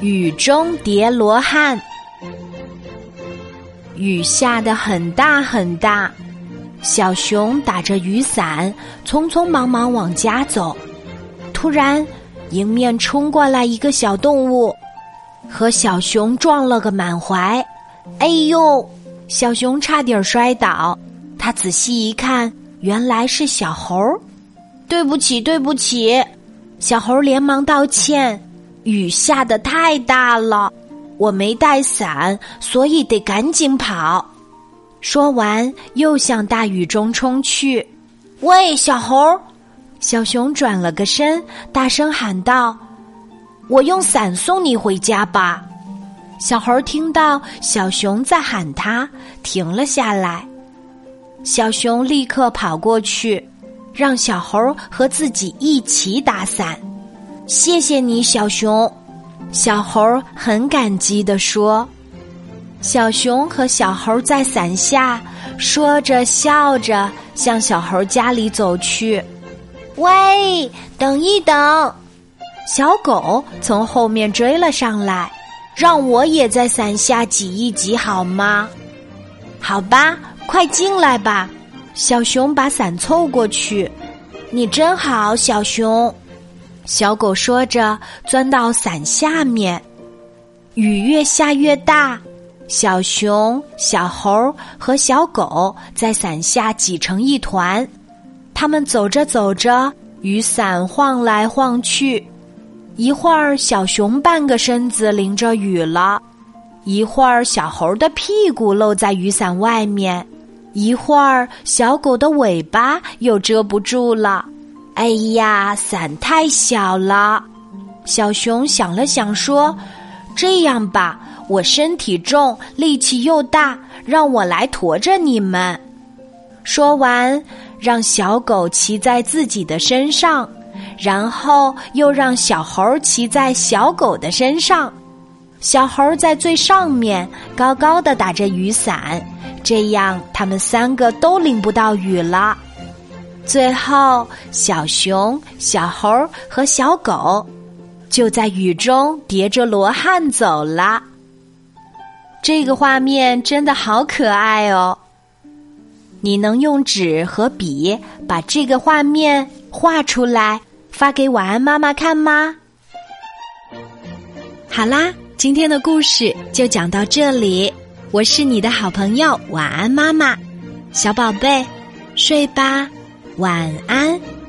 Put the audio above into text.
雨中叠罗汉。雨下得很大很大，小熊打着雨伞，匆匆忙忙往家走。突然，迎面冲过来一个小动物，和小熊撞了个满怀。哎呦！小熊差点摔倒。他仔细一看，原来是小猴。对不起，对不起！小猴连忙道歉。雨下得太大了。我没带伞，所以得赶紧跑。说完，又向大雨中冲去。喂，小猴！小熊转了个身，大声喊道：“我用伞送你回家吧。”小猴听到小熊在喊他，停了下来。小熊立刻跑过去，让小猴和自己一起打伞。谢谢你，小熊。小猴很感激地说：“小熊和小猴在伞下说着笑着，向小猴家里走去。喂，等一等！小狗从后面追了上来，让我也在伞下挤一挤好吗？好吧，快进来吧。小熊把伞凑过去。你真好，小熊。”小狗说着，钻到伞下面。雨越下越大，小熊、小猴和小狗在伞下挤成一团。他们走着走着，雨伞晃来晃去。一会儿，小熊半个身子淋着雨了；一会儿，小猴的屁股露在雨伞外面；一会儿，小狗的尾巴又遮不住了。哎呀，伞太小了！小熊想了想，说：“这样吧，我身体重，力气又大，让我来驮着你们。”说完，让小狗骑在自己的身上，然后又让小猴骑在小狗的身上。小猴在最上面，高高的打着雨伞，这样他们三个都淋不到雨了。最后，小熊、小猴和小狗就在雨中叠着罗汉走了。这个画面真的好可爱哦！你能用纸和笔把这个画面画出来，发给晚安妈妈看吗？好啦，今天的故事就讲到这里。我是你的好朋友晚安妈妈，小宝贝，睡吧。晚安。